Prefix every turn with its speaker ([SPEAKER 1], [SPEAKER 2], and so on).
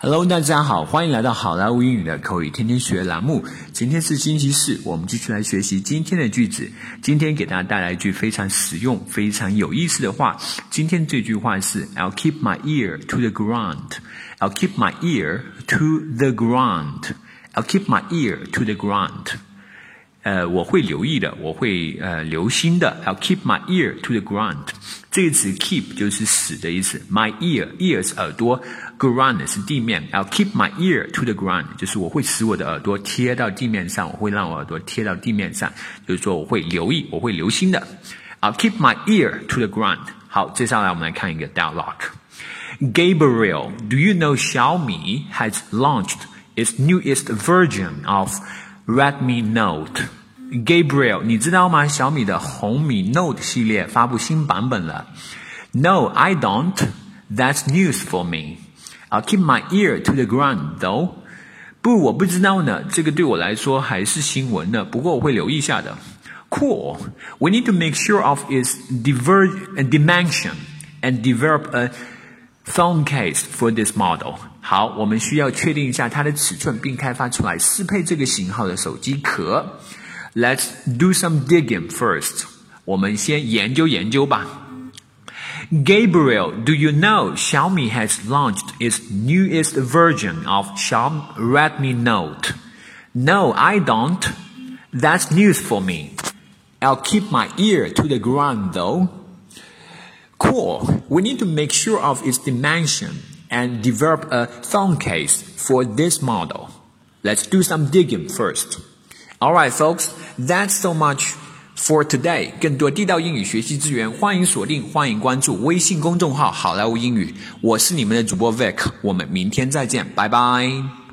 [SPEAKER 1] Hello，大家好，欢迎来到好莱坞英语的口语天天学栏目。今天是星期四，我们继续来学习今天的句子。今天给大家带来一句非常实用、非常有意思的话。今天这句话是：I'll keep my ear to the ground. I'll keep my ear to the ground. I'll keep my ear to the ground. 呃，我会留意的，我会呃留心的。I'll keep my ear to the ground。这个词 keep 就是死的意思。My ear ear 是耳朵，ground 是地面。I'll keep my ear to the ground，就是我会使我的耳朵贴到地面上，我会让我耳朵贴到地面上，就是说我会留意，我会留心的。I'll keep my ear to the ground。好，接下来我们来看一个 dialogue。Gabriel, do you know Xiaomi has launched its newest version of Redmi Note? Gabriel，你知道吗？小米的红米 Note 系列发布新版本了。No, I don't. That's news for me. I'll keep my ear to the ground, though. 不，我不知道呢。这个对我来说还是新闻呢。不过我会留意一下的。Cool. We need to make sure of its dimension and develop a phone case for this model. 好，我们需要确定一下它的尺寸，并开发出来适配这个型号的手机壳。Let's do some digging first. 我们先研究研究吧。Gabriel, do you know Xiaomi has launched its newest version of Xiaomi Redmi Note? No, I don't. That's news for me. I'll keep my ear to the ground though. Cool. We need to make sure of its dimension and develop a phone case for this model. Let's do some digging first. Alright, folks, that's so much for today. 更多地道英语学习资源，欢迎锁定，欢迎关注微信公众号“好莱坞英语”。我是你们的主播 Vic，我们明天再见，拜拜。